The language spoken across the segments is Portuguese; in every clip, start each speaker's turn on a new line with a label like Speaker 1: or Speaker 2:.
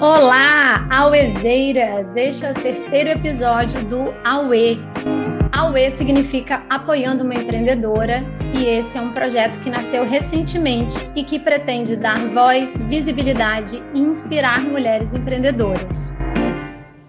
Speaker 1: Olá, Auezeiras! Este é o terceiro episódio do AUE. AUE significa Apoiando uma Empreendedora e esse é um projeto que nasceu recentemente e que pretende dar voz, visibilidade e inspirar mulheres empreendedoras.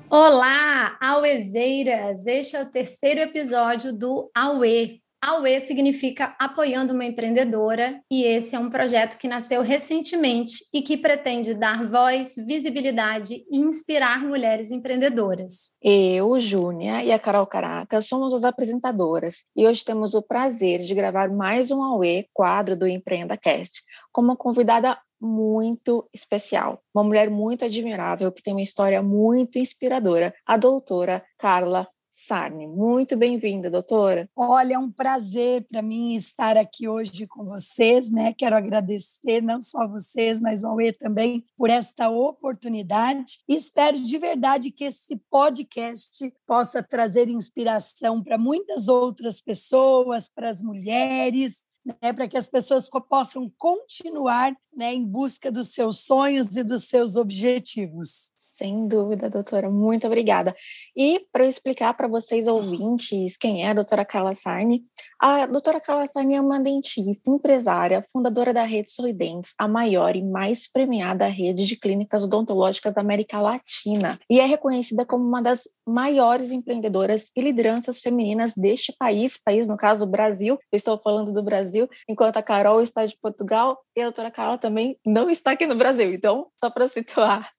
Speaker 1: Olá, Auezeiras! Este é o terceiro episódio do AUE, AUE significa Apoiando uma Empreendedora, e esse é um projeto que nasceu recentemente e que pretende dar voz, visibilidade e inspirar mulheres empreendedoras.
Speaker 2: Eu, Júnia e a Carol Caraca somos as apresentadoras e hoje temos o prazer de gravar mais um AUE, quadro do Empreenda Cast, com uma convidada muito especial, uma mulher muito admirável que tem uma história muito inspiradora, a doutora Carla Sarne. Muito bem-vinda, doutora.
Speaker 3: Olha, é um prazer para mim estar aqui hoje com vocês, né? Quero agradecer não só vocês, mas o Aue também por esta oportunidade. Espero de verdade que esse podcast possa trazer inspiração para muitas outras pessoas, para as mulheres, né, para que as pessoas possam continuar né, em busca dos seus sonhos e dos seus objetivos.
Speaker 2: Sem dúvida, doutora, muito obrigada. E para explicar para vocês ouvintes quem é a doutora Carla Sarni, a doutora Carla Sarni é uma dentista, empresária, fundadora da Rede Sorridentes, a maior e mais premiada rede de clínicas odontológicas da América Latina, e é reconhecida como uma das maiores empreendedoras e lideranças femininas deste país, país no caso Brasil, estou falando do Brasil, enquanto a Carol está de Portugal e a doutora Carla também não está aqui no Brasil, então, só para situar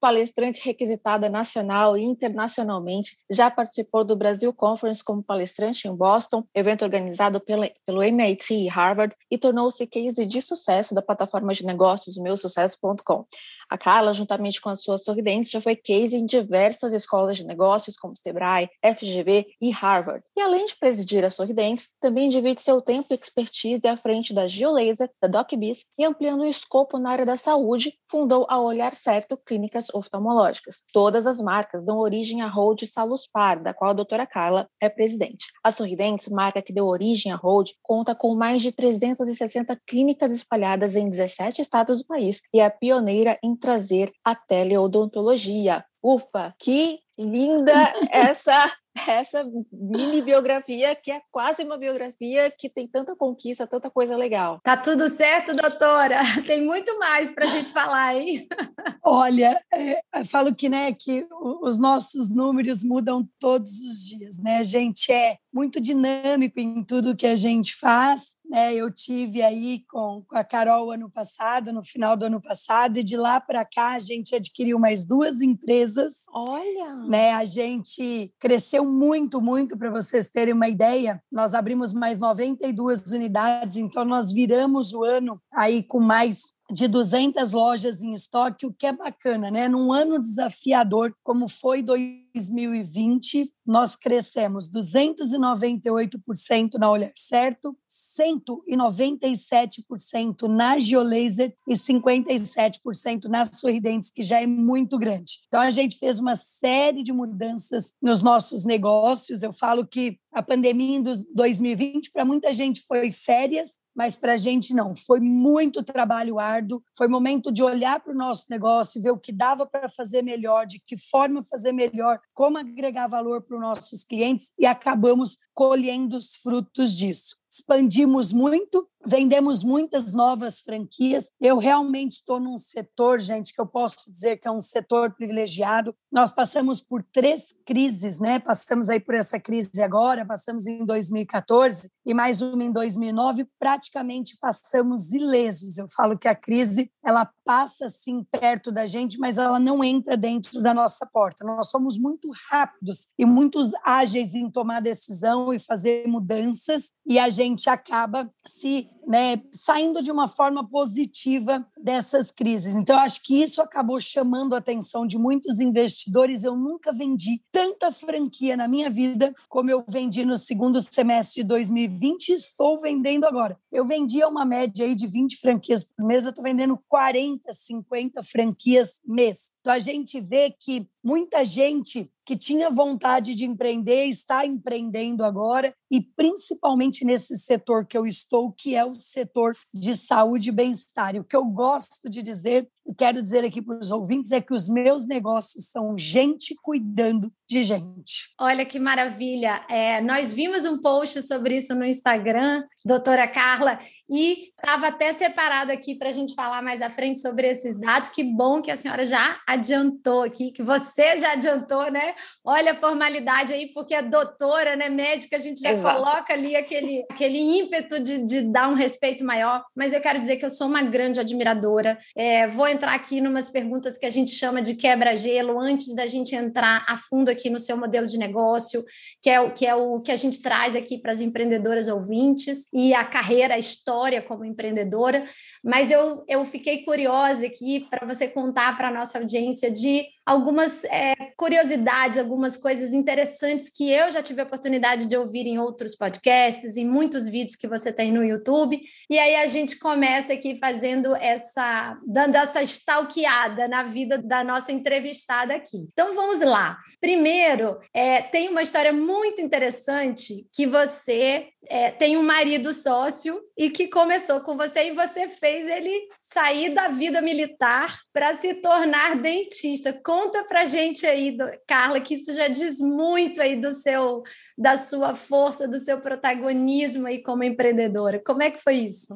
Speaker 2: palestrante requisitada nacional e internacionalmente, já participou do Brasil Conference como palestrante em Boston, evento organizado pela, pelo MIT e Harvard, e tornou-se case de sucesso da plataforma de negócios meusucesso.com. A Carla, juntamente com as suas sorridentes, já foi case em diversas escolas de negócios, como Sebrae, FGV e Harvard. E além de presidir a Sorridentes, também divide seu tempo e expertise à frente da Geolaser, da DocBiz e ampliando o escopo na área da saúde, fundou a Olhar Certo Clínicas Oftalmológicas. Todas as marcas dão origem à Hold Saluspar, da qual a doutora Carla é presidente. A Sorridentes, marca que deu origem à Hold, conta com mais de 360 clínicas espalhadas em 17 estados do país e é pioneira em trazer a teleodontologia. Ufa, que linda essa essa mini biografia que é quase uma biografia que tem tanta conquista, tanta coisa legal.
Speaker 1: Tá tudo certo, doutora? Tem muito mais para a gente falar, hein?
Speaker 3: Olha, é, eu falo que, né, que os nossos números mudam todos os dias, né? A gente é muito dinâmico em tudo que a gente faz né, eu tive aí com, com a Carol ano passado, no final do ano passado, e de lá para cá a gente adquiriu mais duas empresas.
Speaker 2: Olha!
Speaker 3: Né, a gente cresceu muito, muito, para vocês terem uma ideia. Nós abrimos mais 92 unidades, então nós viramos o ano aí com mais de 200 lojas em estoque, o que é bacana, né? Num ano desafiador como foi 2020, nós crescemos 298% na Olhar Certo, 197% na Geolaser e 57% na Sorridentes, que já é muito grande. Então a gente fez uma série de mudanças nos nossos negócios. Eu falo que a pandemia em 2020 para muita gente foi férias, mas para a gente não. Foi muito trabalho árduo, foi momento de olhar para o nosso negócio, ver o que dava para fazer melhor, de que forma fazer melhor, como agregar valor para os nossos clientes e acabamos colhendo os frutos disso. Expandimos muito, vendemos muitas novas franquias. Eu realmente estou num setor, gente, que eu posso dizer que é um setor privilegiado. Nós passamos por três crises, né? Passamos aí por essa crise agora, passamos em 2014 e mais uma em 2009. Praticamente passamos ilesos. Eu falo que a crise ela passa assim perto da gente, mas ela não entra dentro da nossa porta. Nós somos muito rápidos e muito ágeis em tomar decisão e fazer mudanças, e a gente acaba se né, saindo de uma forma positiva dessas crises. Então, acho que isso acabou chamando a atenção de muitos investidores. Eu nunca vendi tanta franquia na minha vida como eu vendi no segundo semestre de 2020 e estou vendendo agora. Eu vendia uma média aí de 20 franquias por mês, eu estou vendendo 40, 50 franquias mês. Então, a gente vê que muita gente que tinha vontade de empreender está empreendendo agora e principalmente nesse setor que eu estou, que é o setor de saúde e bem-estar. O que eu gosto de dizer e quero dizer aqui para os ouvintes é que os meus negócios são gente cuidando de gente.
Speaker 1: Olha que maravilha! É, nós vimos um post sobre isso no Instagram, doutora Carla, e estava até separado aqui para a gente falar mais à frente sobre esses dados. Que bom que a senhora já adiantou aqui, que você já adiantou, né? Olha a formalidade aí, porque a doutora, né, médica, a gente já Exato. coloca ali aquele, aquele ímpeto de, de dar um respeito maior. Mas eu quero dizer que eu sou uma grande admiradora. É, vou entrar aqui em umas perguntas que a gente chama de quebra-gelo, antes da gente entrar a fundo aqui aqui no seu modelo de negócio, que é o que, é o que a gente traz aqui para as empreendedoras ouvintes e a carreira, a história como empreendedora. Mas eu, eu fiquei curiosa aqui para você contar para a nossa audiência de algumas é, curiosidades, algumas coisas interessantes que eu já tive a oportunidade de ouvir em outros podcasts, em muitos vídeos que você tem no YouTube. E aí a gente começa aqui fazendo essa, dando essa stalkeada na vida da nossa entrevistada aqui. Então vamos lá. Primeiro, é, tem uma história muito interessante que você é, tem um marido sócio e que começou com você e você fez ele sair da vida militar para se tornar dentista. Conta para gente aí, Carla, que isso já diz muito aí do seu, da sua força, do seu protagonismo aí como empreendedora. Como é que foi isso?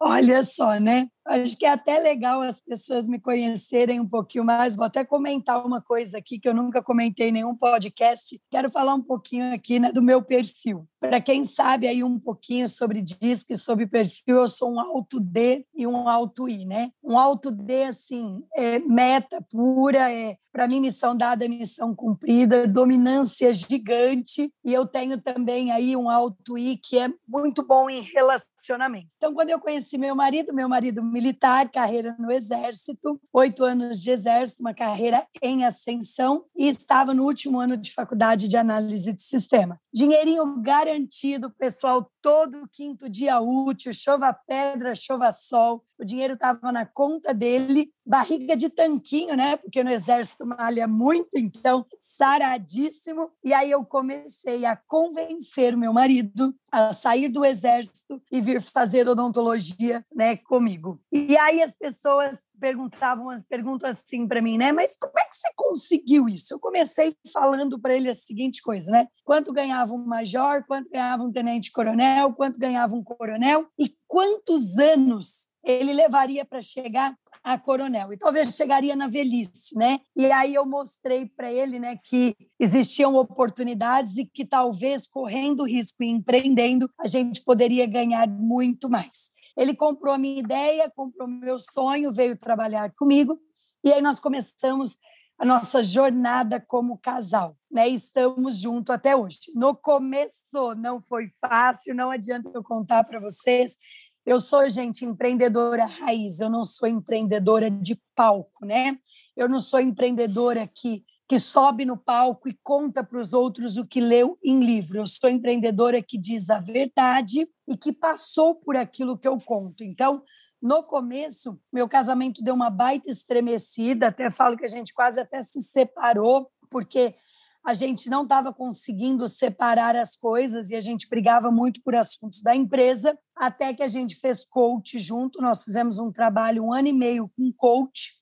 Speaker 3: Olha só, né? Acho que é até legal as pessoas me conhecerem um pouquinho mais. Vou até comentar uma coisa aqui que eu nunca comentei em nenhum podcast. Quero falar um pouquinho aqui né, do meu perfil. Para quem sabe aí um pouquinho sobre DISC, sobre perfil, eu sou um alto D e um alto I, né? Um alto D, assim, é meta pura, é para mim missão dada, missão cumprida, dominância gigante. E eu tenho também aí um alto I que é muito bom em relacionamento. Então, quando eu conheci meu marido, meu marido me militar, carreira no Exército, oito anos de Exército, uma carreira em ascensão, e estava no último ano de faculdade de análise de sistema. Dinheirinho garantido, pessoal, todo quinto dia útil, chova pedra, chova sol, o dinheiro estava na conta dele, barriga de tanquinho, né? Porque no Exército malha muito, então saradíssimo. E aí eu comecei a convencer meu marido a sair do Exército e vir fazer odontologia, né, comigo. E aí as pessoas perguntavam, perguntam assim para mim, né? Mas como é que você conseguiu isso? Eu comecei falando para ele a seguinte coisa, né? Quanto ganhava um major, quanto ganhava um tenente-coronel, quanto ganhava um coronel e quantos anos ele levaria para chegar a coronel. E talvez chegaria na velhice, né? E aí eu mostrei para ele, né, que existiam oportunidades e que talvez correndo risco e empreendendo a gente poderia ganhar muito mais. Ele comprou a minha ideia, comprou meu sonho, veio trabalhar comigo e aí nós começamos a nossa jornada como casal, né? Estamos juntos até hoje. No começo não foi fácil, não adianta eu contar para vocês. Eu sou, gente, empreendedora raiz, eu não sou empreendedora de palco, né? Eu não sou empreendedora que que sobe no palco e conta para os outros o que leu em livro. Eu sou empreendedora que diz a verdade e que passou por aquilo que eu conto. Então, no começo, meu casamento deu uma baita estremecida, até falo que a gente quase até se separou, porque a gente não estava conseguindo separar as coisas e a gente brigava muito por assuntos da empresa, até que a gente fez coach junto. Nós fizemos um trabalho um ano e meio com coach,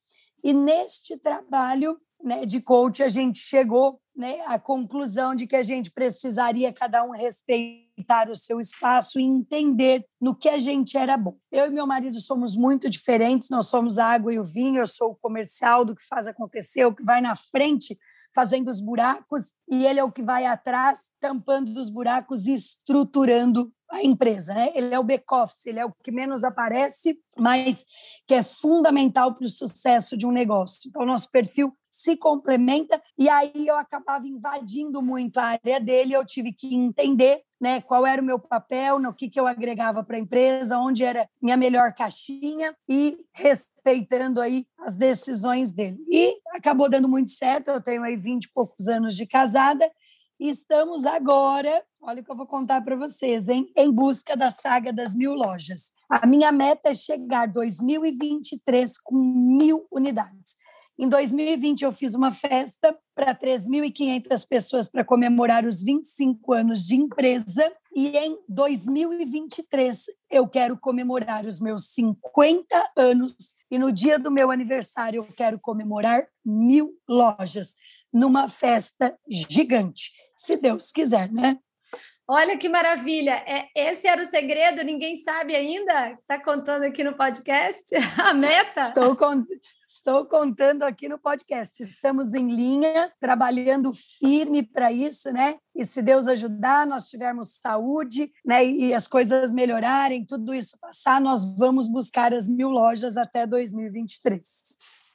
Speaker 3: e neste trabalho né, de coach, a gente chegou né, à conclusão de que a gente precisaria cada um respeitar o seu espaço e entender no que a gente era bom. Eu e meu marido somos muito diferentes, nós somos a água e o vinho, eu sou o comercial do que faz acontecer, o que vai na frente fazendo os buracos e ele é o que vai atrás tampando os buracos e estruturando a empresa, né? Ele é o back-office, ele é o que menos aparece, mas que é fundamental para o sucesso de um negócio. Então, nosso perfil se complementa e aí eu acabava invadindo muito a área dele, eu tive que entender né, qual era o meu papel, no que, que eu agregava para a empresa, onde era minha melhor caixinha e respeitando aí as decisões dele. E acabou dando muito certo, eu tenho aí 20 e poucos anos de casada estamos agora, olha o que eu vou contar para vocês, hein, em busca da saga das mil lojas. A minha meta é chegar 2023 com mil unidades. Em 2020, eu fiz uma festa para 3.500 pessoas para comemorar os 25 anos de empresa. E em 2023, eu quero comemorar os meus 50 anos. E no dia do meu aniversário, eu quero comemorar mil lojas numa festa gigante. Se Deus quiser, né?
Speaker 1: Olha que maravilha! É, esse era o segredo, ninguém sabe ainda? Está contando aqui no podcast a meta?
Speaker 3: Estou, con estou contando aqui no podcast. Estamos em linha, trabalhando firme para isso, né? E se Deus ajudar, nós tivermos saúde, né? E as coisas melhorarem, tudo isso passar, nós vamos buscar as mil lojas até 2023.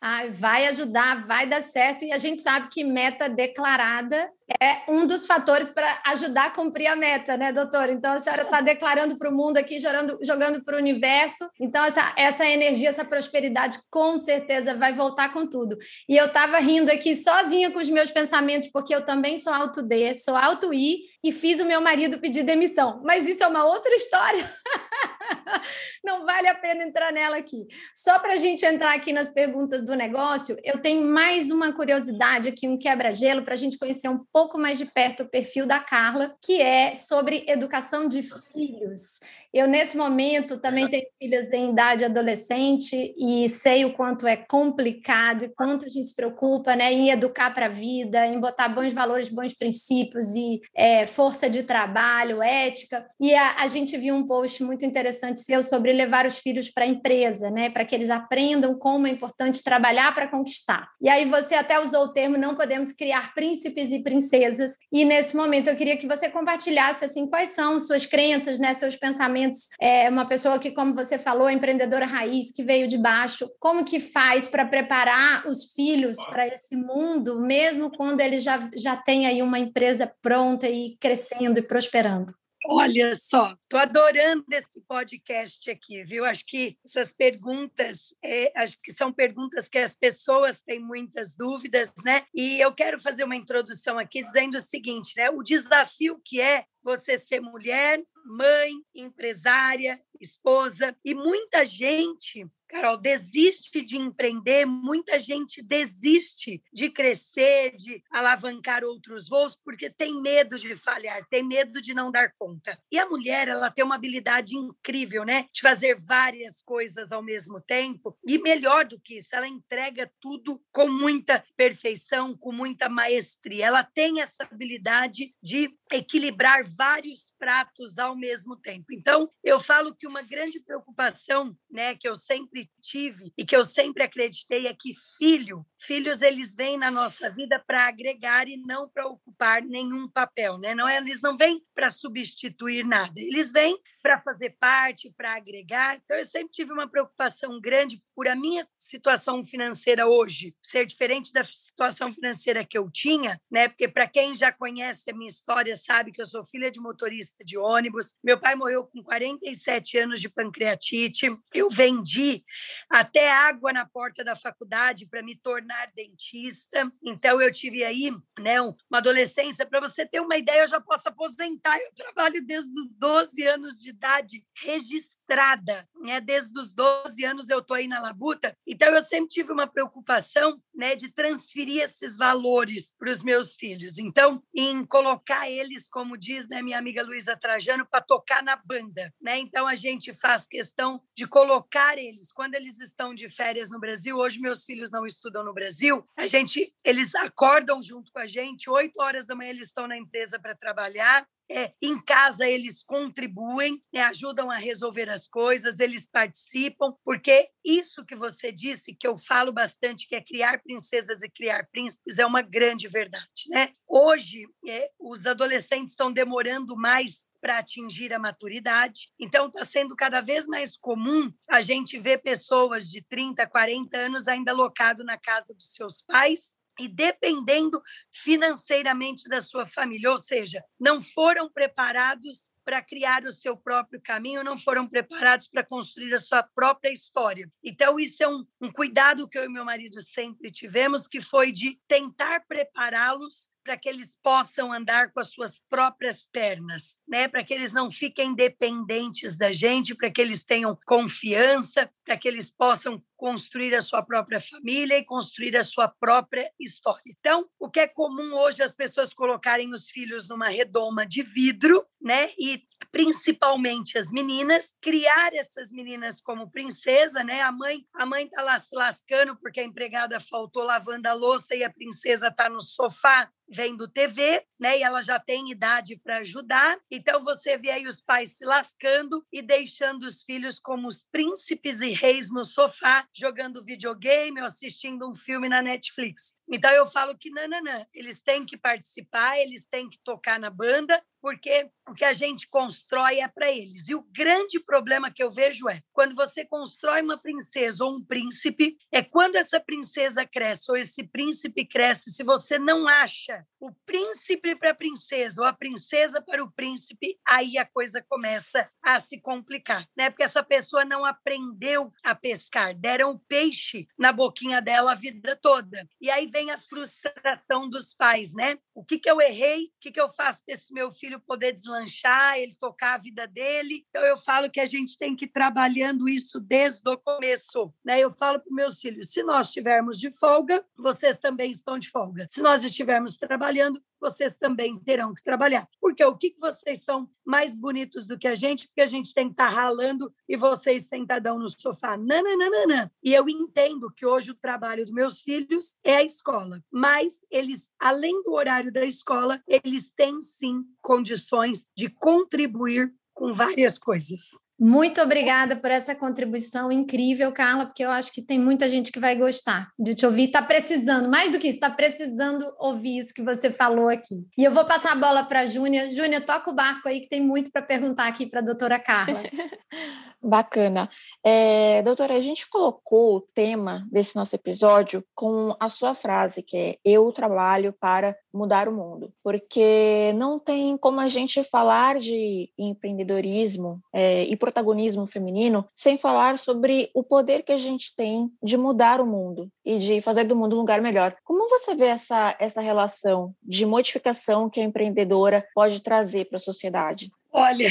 Speaker 1: Ai, vai ajudar, vai dar certo. E a gente sabe que meta declarada é um dos fatores para ajudar a cumprir a meta, né, doutora? Então, a senhora está declarando para o mundo aqui, jogando, jogando para o universo. Então, essa, essa energia, essa prosperidade, com certeza vai voltar com tudo. E eu estava rindo aqui sozinha com os meus pensamentos, porque eu também sou auto-D, sou auto-I e fiz o meu marido pedir demissão. Mas isso é uma outra história. Não vale a pena entrar nela aqui. Só para a gente entrar aqui nas perguntas do negócio, eu tenho mais uma curiosidade aqui, um quebra-gelo, para a gente conhecer um pouco mais de perto o perfil da Carla, que é sobre educação de filhos. Eu, nesse momento, também tenho filhas em idade adolescente e sei o quanto é complicado e quanto a gente se preocupa né, em educar para a vida, em botar bons valores, bons princípios e é, força de trabalho, ética. E a, a gente viu um post muito interessante seu sobre levar os filhos para a empresa, né, para que eles aprendam como é importante trabalhar para conquistar. E aí você até usou o termo não podemos criar príncipes e princesas. E nesse momento eu queria que você compartilhasse assim quais são suas crenças, né, seus pensamentos é uma pessoa que, como você falou, é empreendedora raiz, que veio de baixo. Como que faz para preparar os filhos para esse mundo, mesmo quando ele já, já tem aí uma empresa pronta e crescendo e prosperando?
Speaker 3: Olha só, estou adorando esse podcast aqui, viu? Acho que essas perguntas, é, acho que são perguntas que as pessoas têm muitas dúvidas, né? E eu quero fazer uma introdução aqui dizendo o seguinte, né? O desafio que é você ser mulher, mãe, empresária, esposa, e muita gente Carol, desiste de empreender, muita gente desiste de crescer, de alavancar outros voos, porque tem medo de falhar, tem medo de não dar conta. E a mulher, ela tem uma habilidade incrível, né? De fazer várias coisas ao mesmo tempo. E melhor do que isso, ela entrega tudo com muita perfeição, com muita maestria. Ela tem essa habilidade de equilibrar vários pratos ao mesmo tempo. Então, eu falo que uma grande preocupação, né, que eu sempre tive e que eu sempre acreditei é que filho, filhos eles vêm na nossa vida para agregar e não para ocupar nenhum papel, né? Não é, eles não vêm para substituir nada. Eles vêm para fazer parte, para agregar. Então, eu sempre tive uma preocupação grande por a minha situação financeira hoje ser diferente da situação financeira que eu tinha, né? Porque para quem já conhece a minha história sabe que eu sou filha de motorista de ônibus. Meu pai morreu com 47 anos de pancreatite. Eu vendi até água na porta da faculdade para me tornar dentista. Então eu tive aí, né, uma adolescência para você ter uma ideia, eu já posso aposentar. Eu trabalho desde os 12 anos de idade registrada, né? Desde os 12 anos eu tô aí na labuta. Então eu sempre tive uma preocupação, né, de transferir esses valores para os meus filhos. Então, em colocar eles, como diz, né, minha amiga Luísa Trajano, para tocar na banda, né? Então a gente faz questão de colocar eles quando eles estão de férias no Brasil. Hoje meus filhos não estudam no Brasil. A gente, eles acordam junto com a gente. Oito horas da manhã eles estão na empresa para trabalhar. É, em casa eles contribuem, né, ajudam a resolver as coisas, eles participam, porque isso que você disse, que eu falo bastante, que é criar princesas e criar príncipes, é uma grande verdade. Né? Hoje, é, os adolescentes estão demorando mais para atingir a maturidade. Então, está sendo cada vez mais comum a gente ver pessoas de 30, 40 anos ainda locado na casa dos seus pais e dependendo financeiramente da sua família, ou seja, não foram preparados para criar o seu próprio caminho, não foram preparados para construir a sua própria história. Então, isso é um, um cuidado que eu e meu marido sempre tivemos, que foi de tentar prepará-los para que eles possam andar com as suas próprias pernas, né? Para que eles não fiquem dependentes da gente, para que eles tenham confiança, para que eles possam construir a sua própria família e construir a sua própria história. Então, o que é comum hoje as pessoas colocarem os filhos numa redoma de vidro, né? E principalmente as meninas, criar essas meninas como princesa, né? A mãe, a mãe tá lá se lascando porque a empregada faltou lavando a louça e a princesa tá no sofá vendo TV, né? E ela já tem idade para ajudar. Então você vê aí os pais se lascando e deixando os filhos como os príncipes e reis no sofá, jogando videogame ou assistindo um filme na Netflix. Então eu falo que não, não, não. Eles têm que participar, eles têm que tocar na banda, porque o que a gente constrói é para eles. E o grande problema que eu vejo é quando você constrói uma princesa ou um príncipe, é quando essa princesa cresce ou esse príncipe cresce, se você não acha o príncipe para a princesa ou a princesa para o príncipe, aí a coisa começa a se complicar, né? Porque essa pessoa não aprendeu a pescar, deram peixe na boquinha dela a vida toda. E aí vem a frustração dos pais, né? O que, que eu errei? O que, que eu faço para esse meu filho poder deslanchar, ele tocar a vida dele? Então eu falo que a gente tem que ir trabalhando isso desde o começo, né? Eu falo para meus filhos, se nós estivermos de folga, vocês também estão de folga. Se nós estivermos trabalhando, vocês também terão que trabalhar. Porque o que, vocês são mais bonitos do que a gente? Porque a gente tem que estar tá ralando e vocês sentadão no sofá. Nananana. E eu entendo que hoje o trabalho dos meus filhos é a escola. Mas eles, além do horário da escola, eles têm sim condições de contribuir com várias coisas.
Speaker 1: Muito obrigada por essa contribuição incrível, Carla, porque eu acho que tem muita gente que vai gostar de te ouvir. Está precisando, mais do que isso, está precisando ouvir isso que você falou aqui. E eu vou passar a bola para a Júnia. Júnia, toca o barco aí, que tem muito para perguntar aqui para a doutora Carla.
Speaker 2: Bacana. É, doutora, a gente colocou o tema desse nosso episódio com a sua frase, que é Eu trabalho para mudar o mundo. Porque não tem como a gente falar de empreendedorismo é, e protagonismo feminino sem falar sobre o poder que a gente tem de mudar o mundo e de fazer do mundo um lugar melhor. Como você vê essa, essa relação de modificação que a empreendedora pode trazer para a sociedade?
Speaker 3: Olha,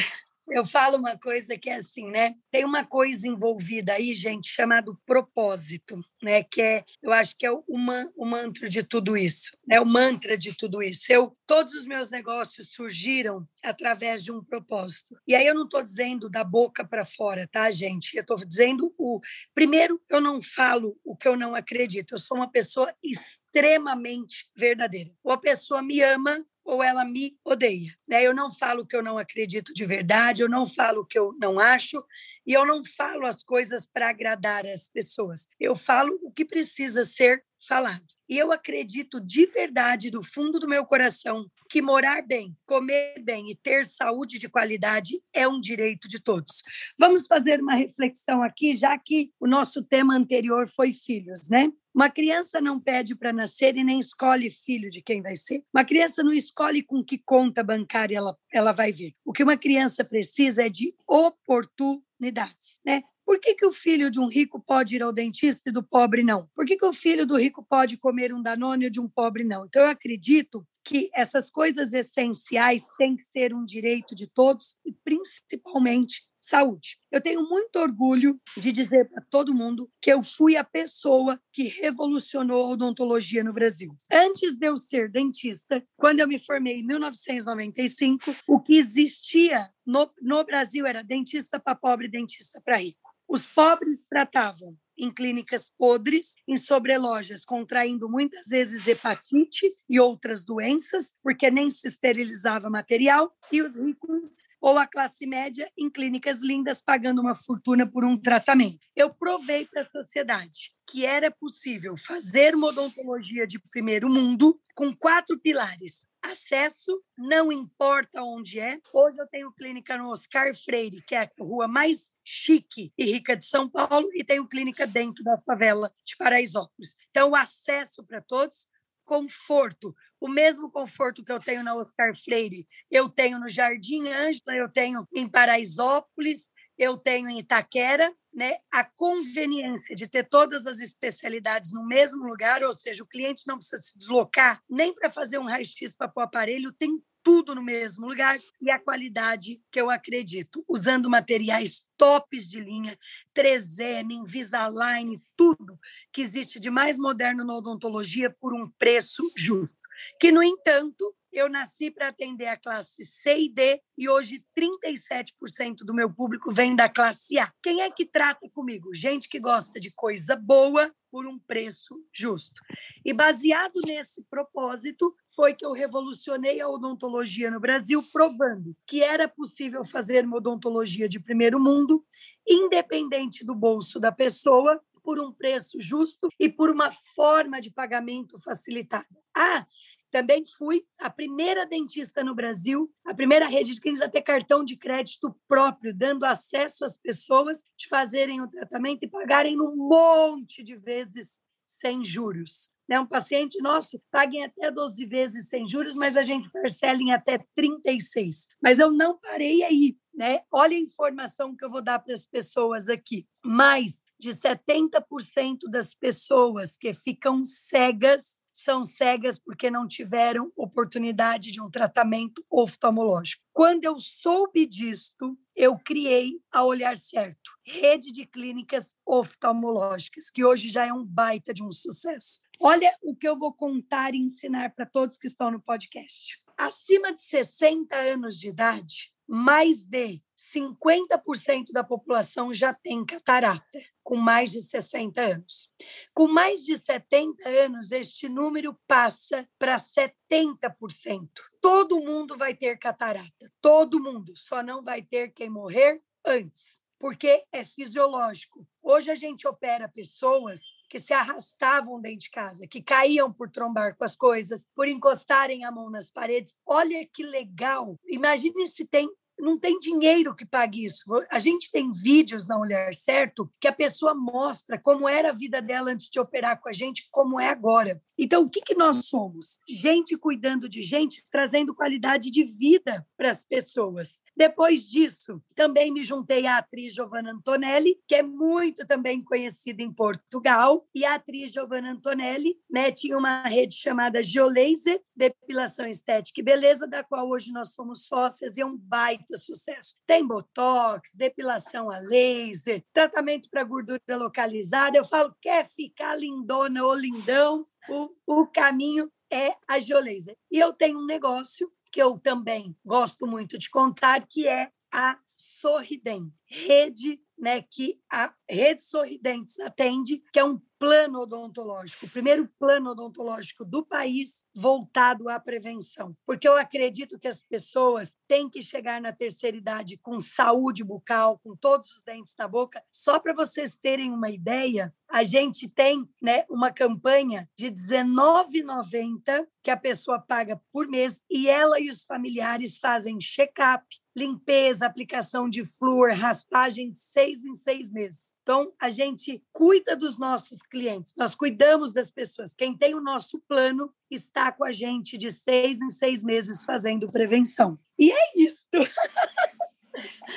Speaker 3: eu falo uma coisa que é assim, né? Tem uma coisa envolvida aí, gente, chamado propósito, né? Que é, eu acho que é o, man, o mantra de tudo isso, né? O mantra de tudo isso. Eu, todos os meus negócios surgiram através de um propósito. E aí eu não estou dizendo da boca para fora, tá, gente? Eu estou dizendo o primeiro, eu não falo o que eu não acredito. Eu sou uma pessoa extremamente verdadeira. Ou a pessoa me ama ou ela me odeia. Né? Eu não falo que eu não acredito de verdade, eu não falo que eu não acho, e eu não falo as coisas para agradar as pessoas. Eu falo o que precisa ser falado. E eu acredito de verdade, do fundo do meu coração, que morar bem, comer bem e ter saúde de qualidade é um direito de todos. Vamos fazer uma reflexão aqui, já que o nosso tema anterior foi filhos, né? Uma criança não pede para nascer e nem escolhe filho de quem vai ser. Uma criança não escolhe com que conta bancária ela, ela vai vir. O que uma criança precisa é de oportunidades, né? Por que, que o filho de um rico pode ir ao dentista e do pobre não? Por que, que o filho do rico pode comer um danone e de um pobre não? Então, eu acredito que essas coisas essenciais têm que ser um direito de todos e principalmente saúde. Eu tenho muito orgulho de dizer para todo mundo que eu fui a pessoa que revolucionou a odontologia no Brasil. Antes de eu ser dentista, quando eu me formei em 1995, o que existia no, no Brasil era dentista para pobre, dentista para rico. Os pobres tratavam em clínicas podres, em sobrelojas, contraindo muitas vezes hepatite e outras doenças, porque nem se esterilizava material, e os ricos ou a classe média em clínicas lindas, pagando uma fortuna por um tratamento. Eu provei para a sociedade que era possível fazer uma odontologia de primeiro mundo com quatro pilares: acesso, não importa onde é. Hoje eu tenho clínica no Oscar Freire, que é a rua mais chique e rica de São Paulo, e tenho clínica dentro da favela de Paraisópolis. Então, acesso para todos, conforto, o mesmo conforto que eu tenho na Oscar Freire, eu tenho no Jardim Ângela, eu tenho em Paraisópolis, eu tenho em Itaquera, né, a conveniência de ter todas as especialidades no mesmo lugar, ou seja, o cliente não precisa se deslocar nem para fazer um raio-x para o aparelho, tem tudo no mesmo lugar e a qualidade que eu acredito, usando materiais tops de linha, 3M, Invisalign, tudo que existe de mais moderno na odontologia por um preço justo. Que, no entanto, eu nasci para atender a classe C e D e hoje 37% do meu público vem da classe A. Quem é que trata comigo? Gente que gosta de coisa boa por um preço justo. E baseado nesse propósito, foi que eu revolucionei a odontologia no Brasil, provando que era possível fazer uma odontologia de primeiro mundo, independente do bolso da pessoa, por um preço justo e por uma forma de pagamento facilitada. Ah, também fui a primeira dentista no Brasil, a primeira rede de clínicas a ter cartão de crédito próprio, dando acesso às pessoas de fazerem o tratamento e pagarem um monte de vezes sem juros. Né? Um paciente nosso paga em até 12 vezes sem juros, mas a gente parcela em até 36. Mas eu não parei aí. Né? Olha a informação que eu vou dar para as pessoas aqui. Mais de 70% das pessoas que ficam cegas são cegas porque não tiveram oportunidade de um tratamento oftalmológico. Quando eu soube disto, eu criei a Olhar Certo, rede de clínicas oftalmológicas, que hoje já é um baita de um sucesso. Olha o que eu vou contar e ensinar para todos que estão no podcast. Acima de 60 anos de idade, mais de 50% da população já tem catarata, com mais de 60 anos. Com mais de 70 anos, este número passa para 70%. Todo mundo vai ter catarata, todo mundo, só não vai ter quem morrer antes, porque é fisiológico. Hoje a gente opera pessoas que se arrastavam dentro de casa, que caíam por trombar com as coisas, por encostarem a mão nas paredes. Olha que legal! Imagine se tem não tem dinheiro que pague isso. A gente tem vídeos na Olhar Certo que a pessoa mostra como era a vida dela antes de operar com a gente, como é agora. Então, o que, que nós somos? Gente cuidando de gente, trazendo qualidade de vida para as pessoas. Depois disso, também me juntei à atriz Giovanna Antonelli, que é muito também conhecida em Portugal. E a atriz Giovanna Antonelli né, tinha uma rede chamada Geolaser, Depilação Estética e Beleza, da qual hoje nós somos sócias e é um baita sucesso. Tem botox, depilação a laser, tratamento para gordura localizada. Eu falo, quer ficar lindona ou lindão? O, o caminho é a Geolaser. E eu tenho um negócio que eu também gosto muito de contar, que é a Sorridem, rede né, que a Rede Sorridentes atende, que é um plano odontológico, o primeiro plano odontológico do país voltado à prevenção. Porque eu acredito que as pessoas têm que chegar na terceira idade com saúde bucal, com todos os dentes na boca. Só para vocês terem uma ideia, a gente tem né, uma campanha de R$19,90 que a pessoa paga por mês e ela e os familiares fazem check-up, limpeza, aplicação de flúor, raspagem de seis em seis meses. Então, a gente cuida dos nossos clientes, nós cuidamos das pessoas. Quem tem o nosso plano está com a gente de seis em seis meses fazendo prevenção. E é isso.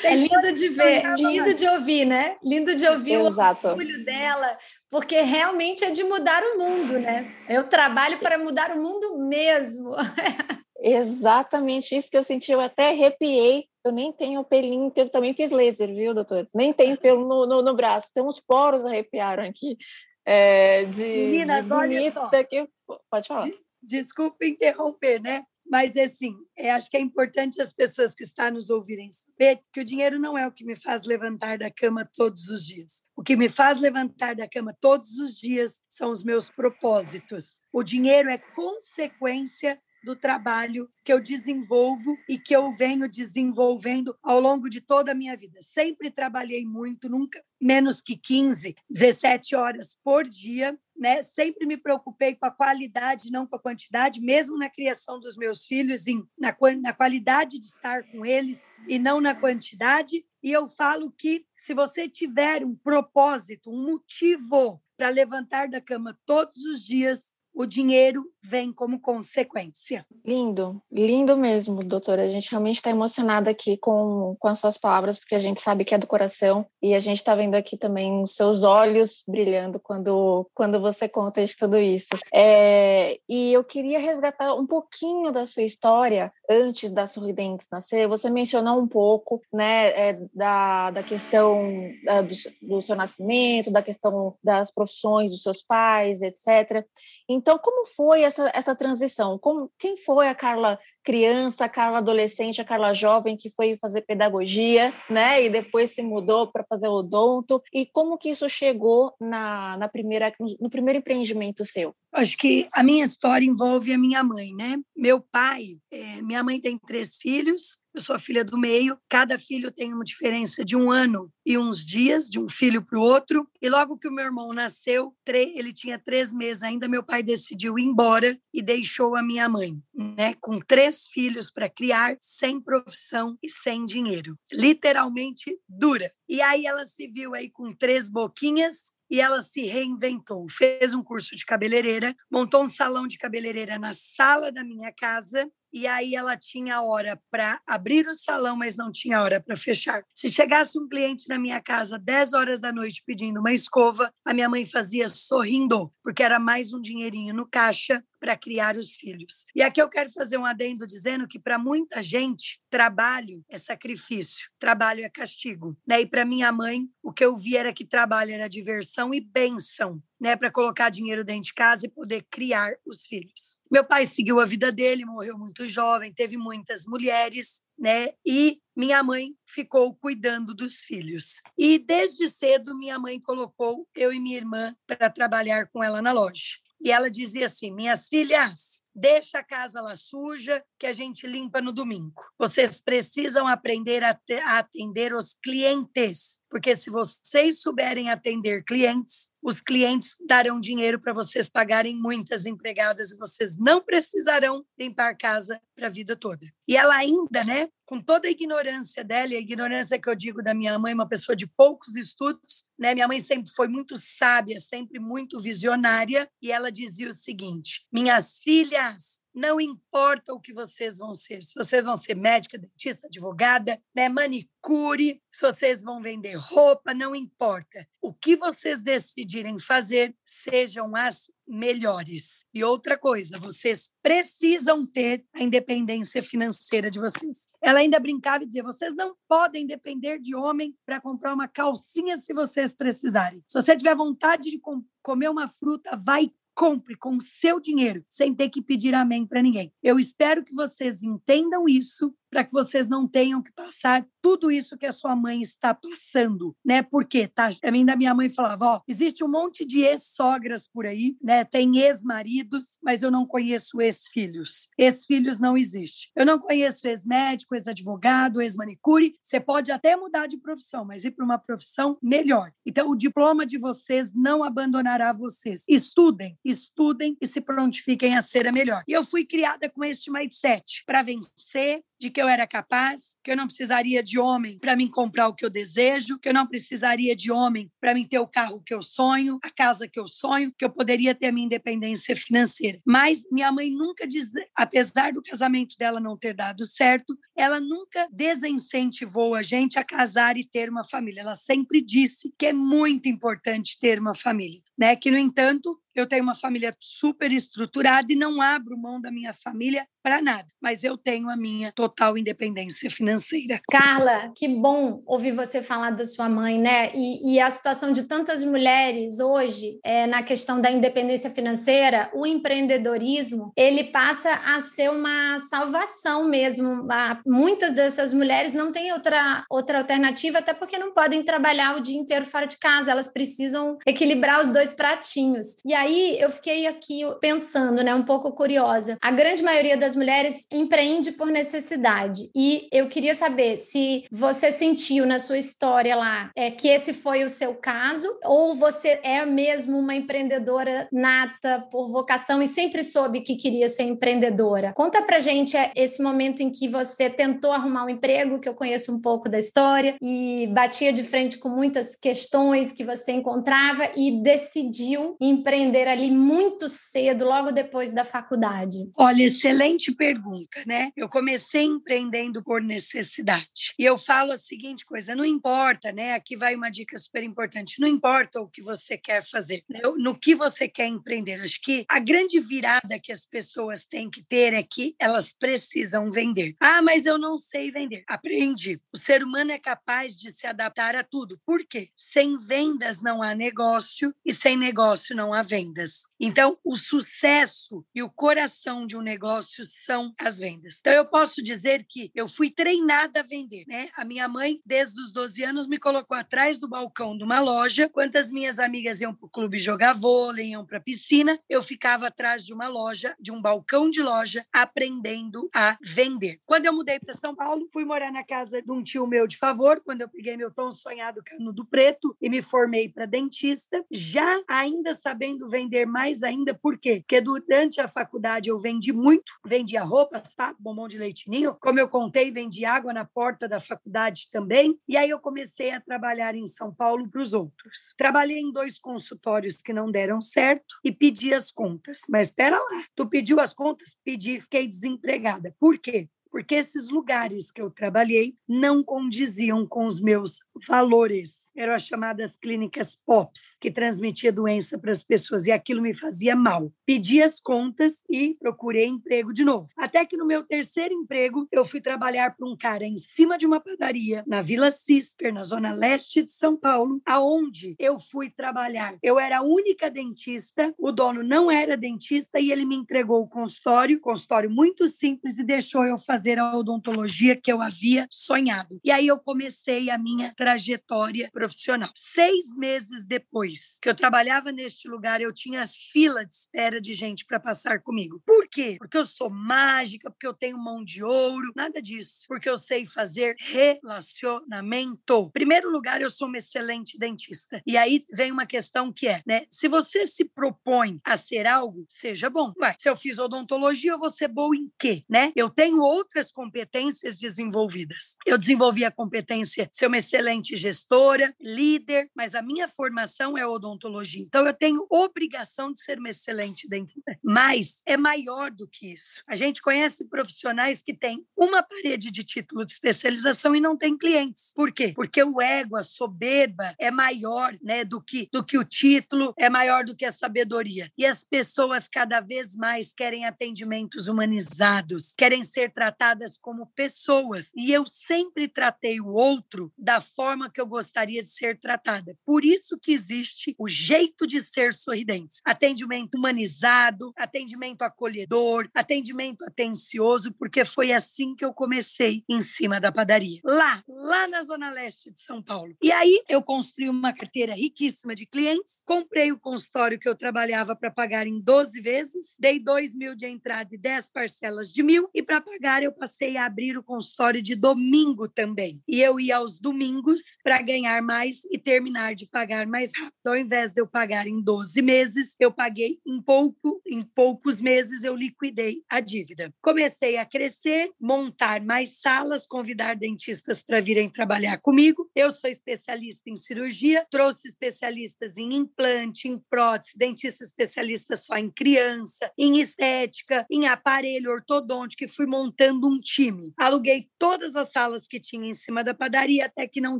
Speaker 1: É lindo de ver, lindo de ouvir, né? Lindo de ouvir
Speaker 2: Exato.
Speaker 1: o orgulho dela, porque realmente é de mudar o mundo, né? Eu trabalho para mudar o mundo mesmo.
Speaker 2: Exatamente isso que eu senti, eu até arrepiei. Eu nem tenho pelinho, eu também fiz laser, viu, doutor? Nem tem pelo no, no, no braço, tem uns poros arrepiaram aqui. É, de,
Speaker 3: Meninas,
Speaker 2: de bonita que. Pode falar.
Speaker 3: Desculpa interromper, né? Mas, assim, é, acho que é importante as pessoas que estão nos ouvirem saber que o dinheiro não é o que me faz levantar da cama todos os dias. O que me faz levantar da cama todos os dias são os meus propósitos. O dinheiro é consequência do trabalho que eu desenvolvo e que eu venho desenvolvendo ao longo de toda a minha vida. Sempre trabalhei muito, nunca menos que 15, 17 horas por dia, né? Sempre me preocupei com a qualidade, não com a quantidade, mesmo na criação dos meus filhos, em, na, na qualidade de estar com eles e não na quantidade. E eu falo que se você tiver um propósito, um motivo para levantar da cama todos os dias, o dinheiro vem como consequência.
Speaker 2: Lindo, lindo mesmo, doutora. A gente realmente está emocionada aqui com, com as suas palavras, porque a gente sabe que é do coração e a gente está vendo aqui também os seus olhos brilhando quando, quando você conta de tudo isso. É, e eu queria resgatar um pouquinho da sua história antes da Sorridentes nascer. Você mencionou um pouco né, é, da, da questão da, do, do seu nascimento, da questão das profissões dos seus pais, etc. Então, como foi essa, essa transição? Como, quem foi a Carla criança, a Carla adolescente, a Carla jovem que foi fazer pedagogia, né? E depois se mudou para fazer odonto. E como que isso chegou na, na primeira, no primeiro empreendimento seu?
Speaker 3: Acho que a minha história envolve a minha mãe, né? Meu pai, é, minha mãe tem três filhos, eu sou a filha do meio. Cada filho tem uma diferença de um ano e uns dias, de um filho para o outro. E logo que o meu irmão nasceu, ele tinha três meses ainda, meu pai decidiu ir embora e deixou a minha mãe, né, com três filhos para criar, sem profissão e sem dinheiro. Literalmente dura. E aí ela se viu aí com três boquinhas e ela se reinventou. Fez um curso de cabeleireira, montou um salão de cabeleireira na sala da minha casa e aí ela tinha hora para abrir o salão, mas não tinha hora para fechar. Se chegasse um cliente na minha casa 10 horas da noite pedindo uma escova, a minha mãe fazia sorrindo, porque era mais um dinheirinho no caixa para criar os filhos. E aqui eu quero fazer um adendo dizendo que para muita gente, trabalho é sacrifício, trabalho é castigo. Né? E para minha mãe, o que eu vi era que trabalho era diversão e benção. Né, para colocar dinheiro dentro de casa e poder criar os filhos. Meu pai seguiu a vida dele, morreu muito jovem, teve muitas mulheres, né? E minha mãe ficou cuidando dos filhos. E desde cedo minha mãe colocou eu e minha irmã para trabalhar com ela na loja. E ela dizia assim: Minhas filhas, deixa a casa lá suja que a gente limpa no domingo. Vocês precisam aprender a, a atender os clientes, porque se vocês souberem atender clientes, os clientes darão dinheiro para vocês pagarem muitas empregadas e vocês não precisarão limpar casa para a vida toda. E ela ainda, né, com toda a ignorância dela, e a ignorância que eu digo da minha mãe, uma pessoa de poucos estudos, né? Minha mãe sempre foi muito sábia, sempre muito visionária, e ela dizia o seguinte: "Minhas filhas, não importa o que vocês vão ser, se vocês vão ser médica, dentista, advogada, né, manicure, se vocês vão vender roupa, não importa. O que vocês decidirem fazer, sejam as melhores. E outra coisa, vocês precisam ter a independência financeira de vocês. Ela ainda brincava e dizia: vocês não podem depender de homem para comprar uma calcinha se vocês precisarem. Se você tiver vontade de com comer uma fruta, vai compre com o seu dinheiro, sem ter que pedir amém para ninguém. Eu espero que vocês entendam isso para que vocês não tenham que passar tudo isso que a sua mãe está passando, né? Porque tá, a mim da minha mãe falava, ó, existe um monte de ex-sogras por aí, né? Tem ex-maridos, mas eu não conheço ex-filhos. Ex-filhos não existe. Eu não conheço ex-médico, ex-advogado, ex-manicure. Você pode até mudar de profissão, mas ir para uma profissão melhor. Então, o diploma de vocês não abandonará vocês. Estudem, estudem e se prontifiquem a ser a melhor. E eu fui criada com este mindset para vencer, de que eu era capaz, que eu não precisaria de homem para me comprar o que eu desejo, que eu não precisaria de homem para me ter o carro que eu sonho, a casa que eu sonho, que eu poderia ter a minha independência financeira. Mas minha mãe nunca diz, apesar do casamento dela não ter dado certo, ela nunca desincentivou a gente a casar e ter uma família. Ela sempre disse que é muito importante ter uma família, né? Que no entanto, eu tenho uma família super estruturada e não abro mão da minha família para nada, mas eu tenho a minha total independência financeira.
Speaker 1: Carla, que bom ouvir você falar da sua mãe, né? E, e a situação de tantas mulheres hoje é, na questão da independência financeira, o empreendedorismo, ele passa a ser uma salvação mesmo. Muitas dessas mulheres não têm outra, outra alternativa, até porque não podem trabalhar o dia inteiro fora de casa, elas precisam equilibrar os dois pratinhos. E aí eu fiquei aqui pensando, né, um pouco curiosa. A grande maioria das mulheres empreende por necessidade. E eu queria saber se você sentiu na sua história lá é, que esse foi o seu caso, ou você é mesmo uma empreendedora nata por vocação e sempre soube que queria ser empreendedora empreendedora. Conta pra gente é, esse momento em que você tentou arrumar um emprego, que eu conheço um pouco da história, e batia de frente com muitas questões que você encontrava e decidiu empreender ali muito cedo, logo depois da faculdade.
Speaker 3: Olha, excelente pergunta, né? Eu comecei empreendendo por necessidade. E eu falo a seguinte coisa: não importa, né? Aqui vai uma dica super importante: não importa o que você quer fazer, né? no que você quer empreender. Acho que a grande virada que as pessoas têm que ter é que elas precisam vender. Ah, mas eu não sei vender. Aprende. O ser humano é capaz de se adaptar a tudo. Por quê? Sem vendas não há negócio e sem negócio não há vendas. Então, o sucesso e o coração de um negócio são as vendas. Então, eu posso dizer que eu fui treinada a vender, né? A minha mãe, desde os 12 anos, me colocou atrás do balcão de uma loja. Quantas minhas amigas iam para o clube jogar vôlei, iam para a piscina, eu ficava atrás de uma loja, de um balcão de loja, aprendendo a vender. Quando eu mudei para São Paulo, fui morar na casa de um tio meu de favor, quando eu peguei meu tão sonhado canudo preto e me formei para dentista, já ainda sabendo vender mais ainda, por quê? Porque durante a faculdade eu vendi muito, vendia roupas, papo, bombom de leitinho, como eu contei, vendi água na porta da faculdade também, e aí eu comecei a trabalhar em São Paulo para os outros. Trabalhei em dois consultórios que não deram certo e pedi as contas. Mas espera lá, tu pediu as contas? Pedi, fiquei desempregada. Por quê? Porque esses lugares que eu trabalhei não condiziam com os meus valores. Eram as chamadas clínicas POPs, que transmitia doença para as pessoas, e aquilo me fazia mal. Pedi as contas e procurei emprego de novo. Até que no meu terceiro emprego, eu fui trabalhar para um cara em cima de uma padaria, na Vila Cisper, na zona leste de São Paulo, aonde eu fui trabalhar. Eu era a única dentista, o dono não era dentista e ele me entregou o consultório, consultório muito simples, e deixou eu fazer fazer a odontologia que eu havia sonhado. E aí eu comecei a minha trajetória profissional. Seis meses depois que eu trabalhava neste lugar, eu tinha fila de espera de gente para passar comigo. Por quê? Porque eu sou mágica, porque eu tenho mão de ouro, nada disso. Porque eu sei fazer relacionamento. Primeiro lugar, eu sou uma excelente dentista. E aí vem uma questão que é, né? Se você se propõe a ser algo, seja bom. Ué, se eu fiz odontologia, eu vou ser boa em quê, né? Eu tenho outro outras competências desenvolvidas. Eu desenvolvi a competência ser uma excelente gestora, líder, mas a minha formação é odontologia. Então eu tenho obrigação de ser uma excelente dentista. Mas é maior do que isso. A gente conhece profissionais que têm uma parede de título de especialização e não têm clientes. Por quê? Porque o ego, a soberba é maior, né, do que do que o título, é maior do que a sabedoria. E as pessoas cada vez mais querem atendimentos humanizados, querem ser tratadas tratadas como pessoas. E eu sempre tratei o outro da forma que eu gostaria de ser tratada. Por isso que existe o jeito de ser sorridentes. Atendimento humanizado, atendimento acolhedor, atendimento atencioso, porque foi assim que eu comecei em cima da padaria. Lá, lá na zona leste de São Paulo. E aí eu construí uma carteira riquíssima de clientes, comprei o consultório que eu trabalhava para pagar em 12 vezes, dei 2 mil de entrada e 10 parcelas de mil, e para pagar eu passei a abrir o consultório de domingo também. E eu ia aos domingos para ganhar mais e terminar de pagar mais rápido. Ao invés de eu pagar em 12 meses, eu paguei em pouco, em poucos meses eu liquidei a dívida. Comecei a crescer, montar mais salas, convidar dentistas para virem trabalhar comigo. Eu sou especialista em cirurgia, trouxe especialistas em implante, em prótese, dentista especialista só em criança, em estética, em aparelho ortodôntico, e fui montando montando um time. Aluguei todas as salas que tinha em cima da padaria até que não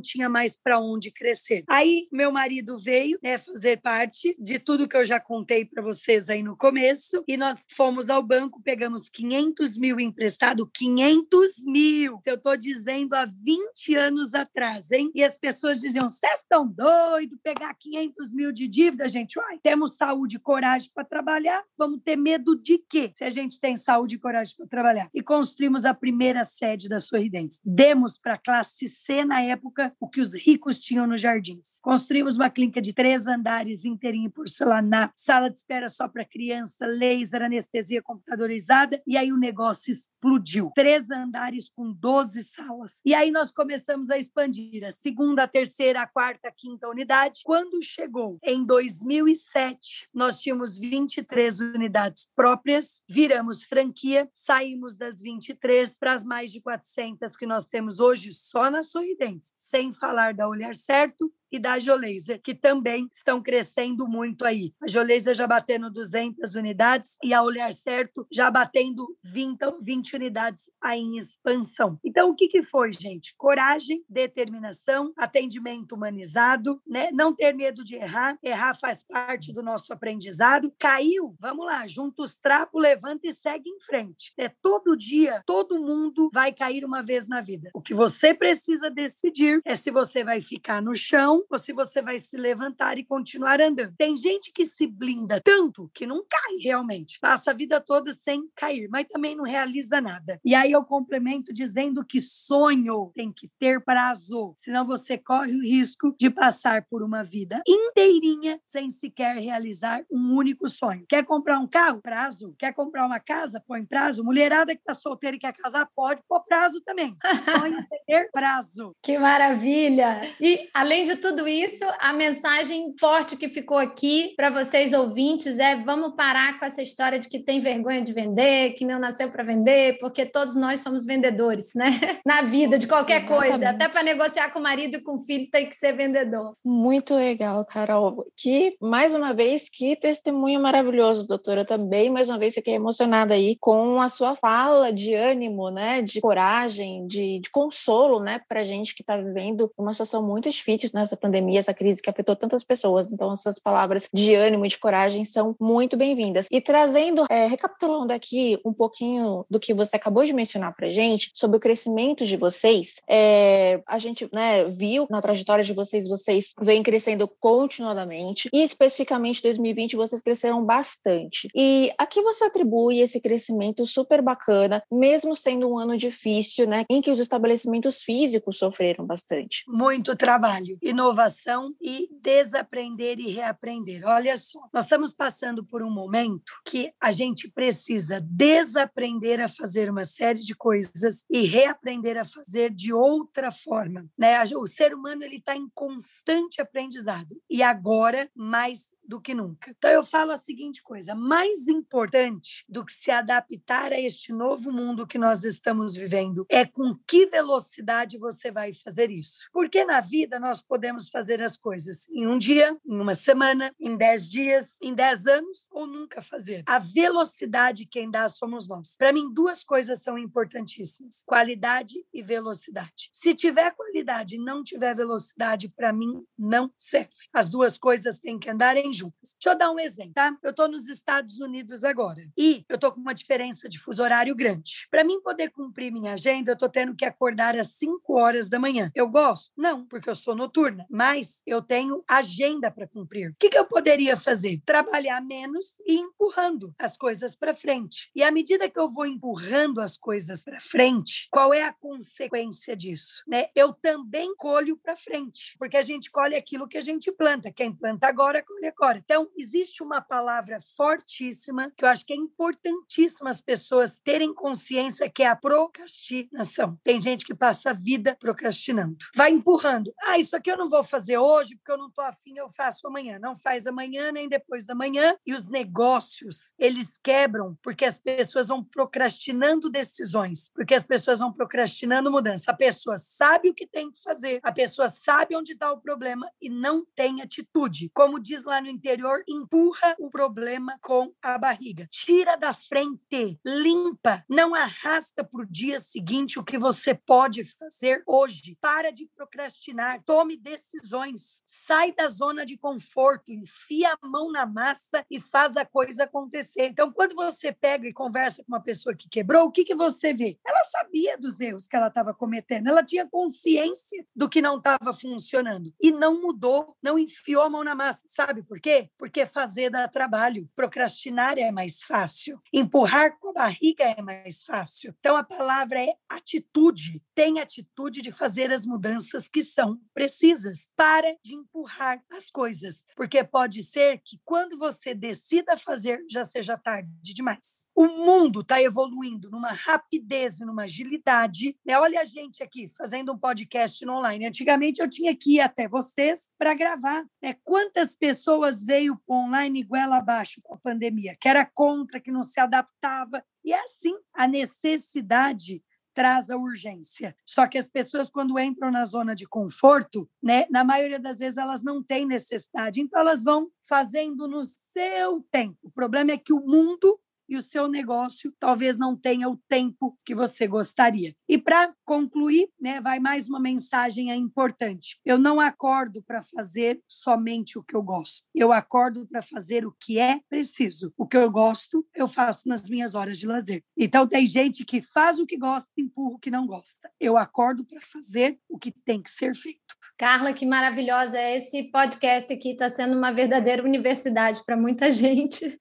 Speaker 3: tinha mais para onde crescer. Aí meu marido veio né, fazer parte de tudo que eu já contei para vocês aí no começo e nós fomos ao banco, pegamos 500 mil emprestado, 500 mil. Eu estou dizendo há 20 anos atrás, hein? E as pessoas diziam: vocês estão doidos pegar 500 mil de dívida, gente? Uai, temos saúde e coragem para trabalhar, vamos ter medo de quê? Se a gente tem saúde e coragem para trabalhar. E construir construímos a primeira sede da Sorridentes. Demos para a classe C, na época, o que os ricos tinham nos jardins. Construímos uma clínica de três andares inteirinha em porcelanato, sala de espera só para criança, laser, anestesia computadorizada, e aí o negócio explodiu. Três andares com 12 salas. E aí nós começamos a expandir a segunda, a terceira, a quarta, a quinta unidade. Quando chegou em 2007, nós tínhamos 23 unidades próprias, viramos franquia, saímos das 23 para as mais de 400 que nós temos hoje só na Sorridentes, sem falar da Olhar Certo e da Geolaser, que também estão crescendo muito aí. A Geolaser já batendo 200 unidades e a Olhar Certo já batendo 20, 20 unidades aí em expansão. Então, o que, que foi, gente? Coragem, determinação, atendimento humanizado, né? não ter medo de errar. Errar faz parte do nosso aprendizado. Caiu, vamos lá, junta os trapos, levanta e segue em frente. É todo dia, todo mundo vai cair uma vez na vida. O que você precisa decidir é se você vai ficar no chão ou se você vai se levantar e continuar andando. Tem gente que se blinda tanto que não cai realmente, passa a vida toda sem cair, mas também não realiza nada. E aí eu complemento dizendo que sonho tem que ter prazo, senão você corre o risco de passar por uma vida inteirinha sem sequer realizar um único sonho. Quer comprar um carro? Prazo. Quer comprar uma casa? Põe prazo. Mulherada que está solteira e quer casar? Pode pôr prazo também. Sonho ter prazo.
Speaker 1: Que maravilha! E, além de tudo isso, a mensagem forte que ficou aqui para vocês ouvintes é: vamos parar com essa história de que tem vergonha de vender, que não nasceu para vender, porque todos nós somos vendedores, né? Na vida, de qualquer Exatamente. coisa. Até para negociar com o marido e com o filho tem que ser vendedor.
Speaker 2: Muito legal, Carol. Que, mais uma vez, que testemunho maravilhoso, doutora. Também, mais uma vez, fiquei emocionada aí com a sua fala de ânimo, né? De coragem, de, de consolo, né? Para gente que está vivendo uma situação muito difícil nessa pandemia, essa crise que afetou tantas pessoas. Então, essas palavras de ânimo e de coragem são muito bem-vindas. E trazendo, é, recapitulando aqui um pouquinho do que você acabou de mencionar para gente sobre o crescimento de vocês, é, a gente né, viu na trajetória de vocês, vocês vêm crescendo continuadamente e especificamente 2020 vocês cresceram bastante. E a que você atribui esse crescimento super bacana, mesmo sendo um ano difícil, né, em que os estabelecimentos físicos sofreram bastante?
Speaker 3: Muito trabalho. No inovação e desaprender e reaprender. Olha só, nós estamos passando por um momento que a gente precisa desaprender a fazer uma série de coisas e reaprender a fazer de outra forma. Né? O ser humano ele está em constante aprendizado e agora mais do que nunca. Então eu falo a seguinte coisa: mais importante do que se adaptar a este novo mundo que nós estamos vivendo é com que velocidade você vai fazer isso. Porque na vida nós podemos fazer as coisas em um dia, em uma semana, em dez dias, em dez anos ou nunca fazer. A velocidade quem dá somos nós. Para mim duas coisas são importantíssimas: qualidade e velocidade. Se tiver qualidade e não tiver velocidade, para mim não serve. As duas coisas têm que andar em juntas. Deixa eu dar um exemplo, tá? Eu estou nos Estados Unidos agora e eu estou com uma diferença de fuso horário grande. Para mim poder cumprir minha agenda, eu estou tendo que acordar às 5 horas da manhã. Eu gosto? Não, porque eu sou noturna, mas eu tenho agenda para cumprir. O que, que eu poderia fazer? Trabalhar menos e empurrando as coisas para frente. E à medida que eu vou empurrando as coisas para frente, qual é a consequência disso? Né? Eu também colho para frente, porque a gente colhe aquilo que a gente planta. Quem planta agora, colhe agora agora. Então, existe uma palavra fortíssima que eu acho que é importantíssima as pessoas terem consciência que é a procrastinação. Tem gente que passa a vida procrastinando. Vai empurrando. Ah, isso aqui eu não vou fazer hoje porque eu não estou afim, eu faço amanhã. Não faz amanhã nem depois da manhã. E os negócios, eles quebram porque as pessoas vão procrastinando decisões, porque as pessoas vão procrastinando mudança. A pessoa sabe o que tem que fazer, a pessoa sabe onde está o problema e não tem atitude. Como diz lá no interior empurra o problema com a barriga. Tira da frente, limpa, não arrasta para o dia seguinte o que você pode fazer hoje. Para de procrastinar, tome decisões, sai da zona de conforto, enfia a mão na massa e faz a coisa acontecer. Então, quando você pega e conversa com uma pessoa que quebrou, o que, que você vê? Ela sabia dos erros que ela estava cometendo, ela tinha consciência do que não estava funcionando e não mudou, não enfiou a mão na massa. Sabe por quê? Porque fazer dá trabalho, procrastinar é mais fácil, empurrar com a barriga é mais fácil. Então a palavra é atitude. Tem atitude de fazer as mudanças que são precisas. Para de empurrar as coisas, porque pode ser que quando você decida fazer já seja tarde demais. O mundo está evoluindo numa rapidez e numa agilidade. Né? Olha a gente aqui fazendo um podcast online. Antigamente eu tinha que ir até vocês para gravar. Né? Quantas pessoas veio online goela abaixo com a pandemia, que era contra, que não se adaptava. E é assim, a necessidade traz a urgência. Só que as pessoas, quando entram na zona de conforto, né, na maioria das vezes elas não têm necessidade, então elas vão fazendo no seu tempo. O problema é que o mundo e o seu negócio talvez não tenha o tempo que você gostaria. E para concluir, né, vai mais uma mensagem importante. Eu não acordo para fazer somente o que eu gosto. Eu acordo para fazer o que é preciso. O que eu gosto, eu faço nas minhas horas de lazer. Então tem gente que faz o que gosta e empurra o que não gosta. Eu acordo para fazer o que tem que ser feito.
Speaker 1: Carla, que maravilhosa esse podcast aqui está sendo uma verdadeira universidade para muita gente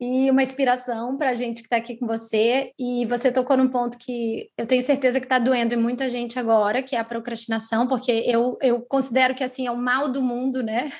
Speaker 1: e uma inspiração para a gente que está aqui com você. E você tocou num ponto que eu tenho certeza que está doendo em muita gente agora, que é a procrastinação, porque eu, eu considero que assim é o mal do mundo, né?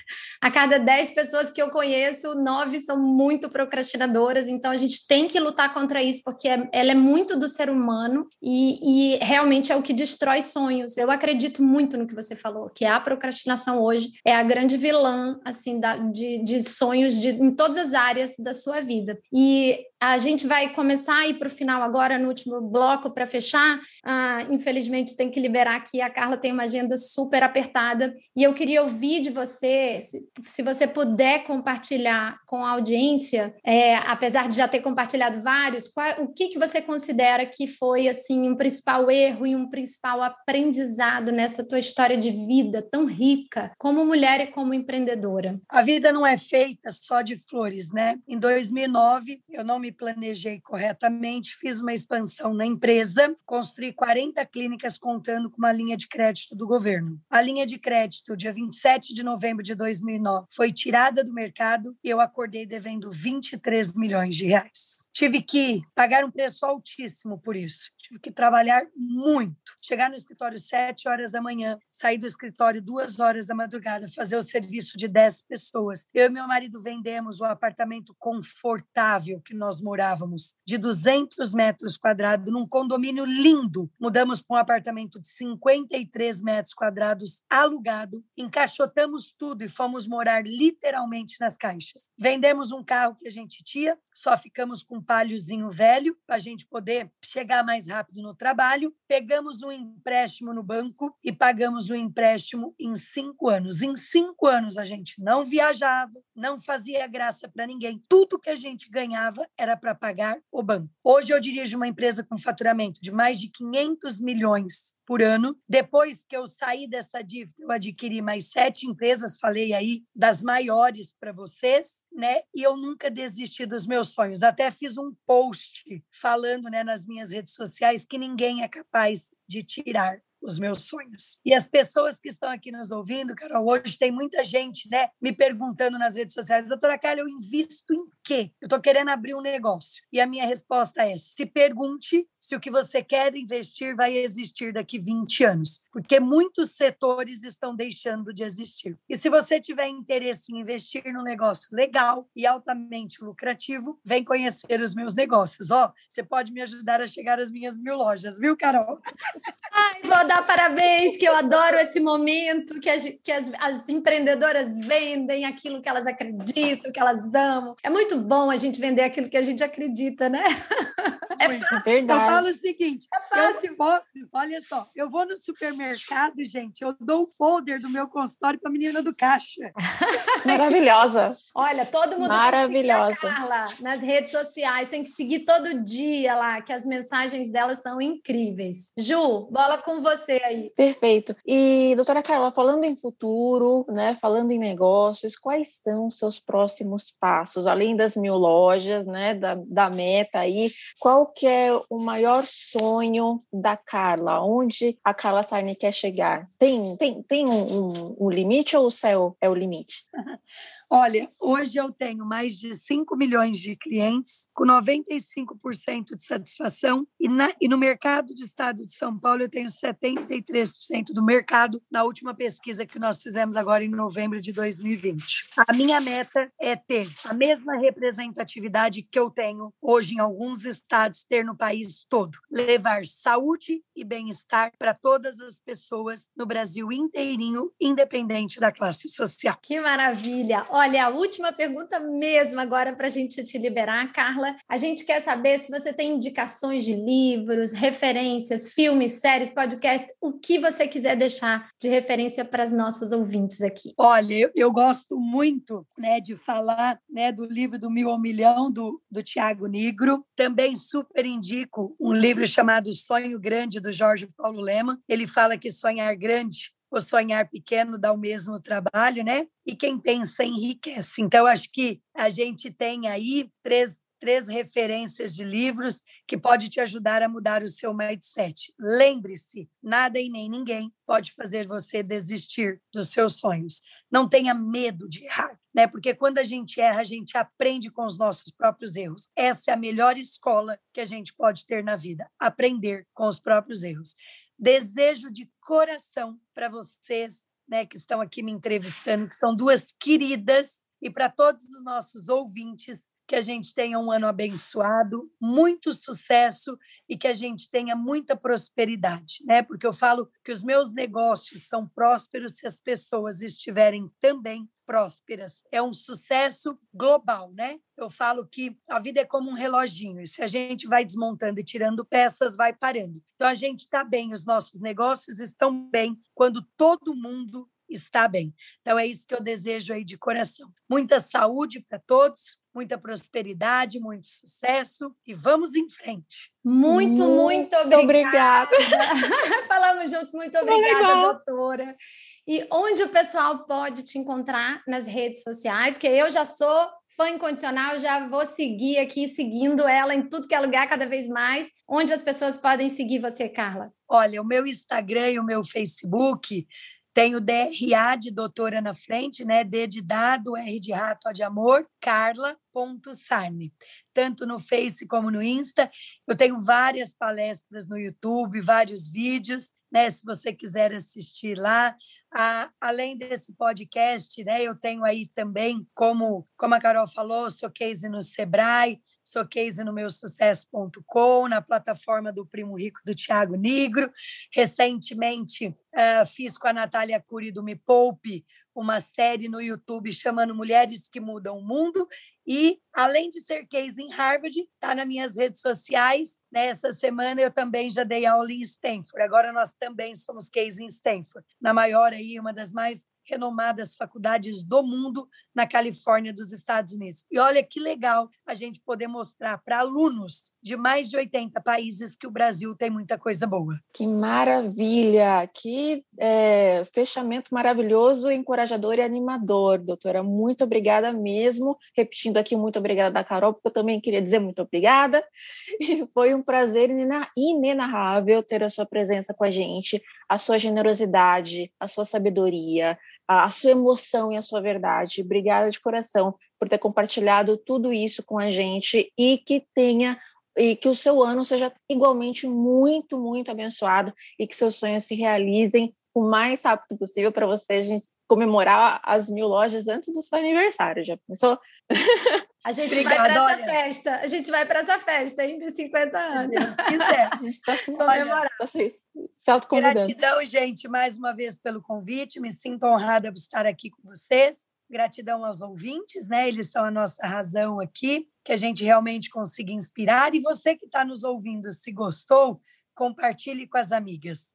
Speaker 1: A cada 10 pessoas que eu conheço, nove são muito procrastinadoras. Então a gente tem que lutar contra isso, porque é, ela é muito do ser humano e, e realmente é o que destrói sonhos. Eu acredito muito no que você falou, que a procrastinação hoje é a grande vilã assim da, de, de sonhos de, em todas as áreas da sua vida. E a gente vai começar a ir para o final agora, no último bloco, para fechar. Ah, infelizmente, tem que liberar aqui. A Carla tem uma agenda super apertada. E eu queria ouvir de você, se, se você puder compartilhar com a audiência, é, apesar de já ter compartilhado vários, qual, o que, que você considera que foi assim um principal erro e um principal aprendizado nessa tua história de vida tão rica, como mulher e como empreendedora?
Speaker 3: A vida não é feita só de flores, né? Em 2009, eu eu não me planejei corretamente, fiz uma expansão na empresa, construí 40 clínicas contando com uma linha de crédito do governo. A linha de crédito, dia 27 de novembro de 2009, foi tirada do mercado e eu acordei devendo 23 milhões de reais. Tive que pagar um preço altíssimo por isso. Tive que trabalhar muito. Chegar no escritório sete horas da manhã, sair do escritório duas horas da madrugada, fazer o serviço de dez pessoas. Eu e meu marido vendemos o apartamento confortável que nós morávamos, de 200 metros quadrados, num condomínio lindo. Mudamos para um apartamento de 53 metros quadrados, alugado. Encaixotamos tudo e fomos morar literalmente nas caixas. Vendemos um carro que a gente tinha, só ficamos com palhozinho velho para a gente poder chegar mais rápido no trabalho. Pegamos um empréstimo no banco e pagamos o empréstimo em cinco anos. Em cinco anos a gente não viajava, não fazia graça para ninguém. Tudo que a gente ganhava era para pagar o banco. Hoje eu dirijo uma empresa com faturamento de mais de 500 milhões por ano. Depois que eu saí dessa dívida, eu adquiri mais sete empresas, falei aí das maiores para vocês, né? E eu nunca desisti dos meus sonhos. Até fiz um post falando, né, nas minhas redes sociais que ninguém é capaz de tirar os meus sonhos. E as pessoas que estão aqui nos ouvindo, Carol, hoje tem muita gente, né, me perguntando nas redes sociais, doutora Carla, eu invisto em quê? Eu estou querendo abrir um negócio. E a minha resposta é: se pergunte se o que você quer investir vai existir daqui 20 anos, porque muitos setores estão deixando de existir. E se você tiver interesse em investir num negócio legal e altamente lucrativo, vem conhecer os meus negócios. Ó, oh, você pode me ajudar a chegar às minhas mil lojas, viu, Carol?
Speaker 1: Ai, vou dar parabéns, que eu adoro esse momento que, as, que as, as empreendedoras vendem aquilo que elas acreditam, que elas amam. É muito bom a gente vender aquilo que a gente acredita, né?
Speaker 3: É fácil. Verdade. Eu falo o seguinte: é fácil. Eu posso, olha só, eu vou no supermercado, gente, eu dou o folder do meu consultório para a menina do caixa.
Speaker 2: Maravilhosa.
Speaker 1: Olha, todo mundo
Speaker 2: Maravilhosa.
Speaker 1: tem que seguir a Carla nas redes sociais, tem que seguir todo dia lá, que as mensagens dela são incríveis. Ju, bola com você aí.
Speaker 2: Perfeito. E, doutora Carla, falando em futuro, né, falando em negócios, quais são os seus próximos passos? Além das mil lojas, né, da, da meta aí, qual que é o maior sonho da Carla? Onde a Carla Sarni quer chegar? Tem, tem, tem um, um, um limite ou o céu é o limite?
Speaker 3: Olha, hoje eu tenho mais de 5 milhões de clientes, com 95% de satisfação, e, na, e no mercado do estado de São Paulo eu tenho 73% do mercado, na última pesquisa que nós fizemos agora em novembro de 2020. A minha meta é ter a mesma representatividade que eu tenho hoje em alguns estados, ter no país todo. Levar saúde e bem-estar para todas as pessoas no Brasil inteirinho, independente da classe social.
Speaker 1: Que maravilha! Olha, Olha, a última pergunta mesmo agora para a gente te liberar, Carla. A gente quer saber se você tem indicações de livros, referências, filmes, séries, podcasts, o que você quiser deixar de referência para as nossas ouvintes aqui.
Speaker 3: Olha, eu, gosto muito né, de falar né, do livro do Mil ao Milhão, do, do Tiago Negro. Também super indico um livro chamado Sonho Grande, do Jorge Paulo Lema. Ele fala que sonhar grande o sonhar pequeno dá o mesmo trabalho, né? E quem pensa enriquece. Então, acho que a gente tem aí três, três referências de livros que pode te ajudar a mudar o seu mindset. Lembre-se, nada e nem ninguém pode fazer você desistir dos seus sonhos. Não tenha medo de errar, né? Porque quando a gente erra, a gente aprende com os nossos próprios erros. Essa é a melhor escola que a gente pode ter na vida, aprender com os próprios erros. Desejo de coração para vocês né, que estão aqui me entrevistando, que são duas queridas, e para todos os nossos ouvintes, que a gente tenha um ano abençoado, muito sucesso e que a gente tenha muita prosperidade, né? Porque eu falo que os meus negócios são prósperos se as pessoas estiverem também prósperas. É um sucesso global, né? Eu falo que a vida é como um reloginho, e se a gente vai desmontando e tirando peças, vai parando. Então a gente está bem, os nossos negócios estão bem quando todo mundo está bem. Então é isso que eu desejo aí de coração. Muita saúde para todos, muita prosperidade, muito sucesso e vamos em frente.
Speaker 1: Muito, muito, muito obrigada. obrigada. Falamos juntos, muito obrigada, doutora. E onde o pessoal pode te encontrar nas redes sociais? Que eu já sou fã incondicional, já vou seguir aqui, seguindo ela em tudo que é lugar, cada vez mais. Onde as pessoas podem seguir você, Carla?
Speaker 3: Olha, o meu Instagram e o meu Facebook tem o DRA de doutora na frente, né? D de dado, R de rato, A de amor, carla.sarne. Tanto no Face como no Insta. Eu tenho várias palestras no YouTube, vários vídeos, né? Se você quiser assistir lá. Além desse podcast, né? Eu tenho aí também, como, como a Carol falou, sou case no Sebrae, sou case no meu sucesso.com, na plataforma do Primo Rico do Tiago Negro. Recentemente uh, fiz com a Natália Cury do Me Poupe uma série no YouTube chamando Mulheres que Mudam o Mundo. E, além de ser case em Harvard, está nas minhas redes sociais. Nessa semana eu também já dei aula em Stanford. Agora nós também somos case em Stanford, na maior aí, uma das mais renomadas faculdades do mundo na Califórnia dos Estados Unidos. E olha que legal a gente poder mostrar para alunos de mais de 80 países que o Brasil tem muita coisa boa.
Speaker 2: Que maravilha! Que é, fechamento maravilhoso, encorajador e animador, doutora. Muito obrigada mesmo. Repetindo aqui, muito obrigada da Carol, porque eu também queria dizer muito obrigada. E foi um prazer inenarrável ter a sua presença com a gente, a sua generosidade, a sua sabedoria, a sua emoção e a sua verdade. Obrigada de coração por ter compartilhado tudo isso com a gente e que tenha e que o seu ano seja igualmente muito, muito abençoado e que seus sonhos se realizem o mais rápido possível para você a gente comemorar as mil lojas antes do seu aniversário. Já pensou?
Speaker 1: A gente Obrigada, vai para essa festa. A gente vai para essa festa ainda em 50 anos. Se quiser. A gente está
Speaker 2: se comemorar. Tá se, se
Speaker 3: Gratidão, gente, mais uma vez pelo convite. Me sinto honrada por estar aqui com vocês. Gratidão aos ouvintes, né? Eles são a nossa razão aqui, que a gente realmente consiga inspirar. E você que está nos ouvindo, se gostou, compartilhe com as amigas.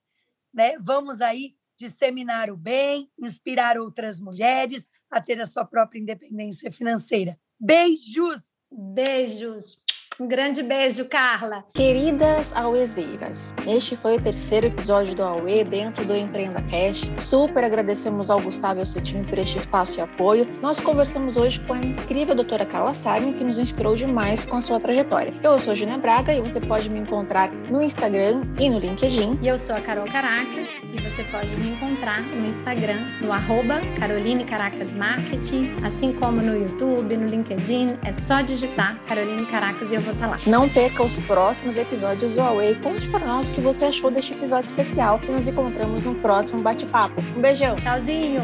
Speaker 3: Né? Vamos aí disseminar o bem, inspirar outras mulheres a ter a sua própria independência financeira. Beijos!
Speaker 1: Beijos! Um grande beijo, Carla.
Speaker 2: Queridas auezeiras, este foi o terceiro episódio do Aue dentro do Empreenda Cash. Super agradecemos ao Gustavo e ao seu time por este espaço e apoio. Nós conversamos hoje com a incrível doutora Carla Sarni, que nos inspirou demais com a sua trajetória. Eu sou Júnia Braga e você pode me encontrar no Instagram e no LinkedIn.
Speaker 1: E eu sou a Carol Caracas e você pode me encontrar no Instagram, no arroba Caroline Caracas Marketing, assim como no YouTube, no LinkedIn. É só digitar Caroline Caracas e eu vou estar lá.
Speaker 2: Não perca os próximos episódios do Huawei. Conte para nós o que você achou deste episódio especial e nos encontramos no próximo bate-papo. Um beijão.
Speaker 1: Tchauzinho.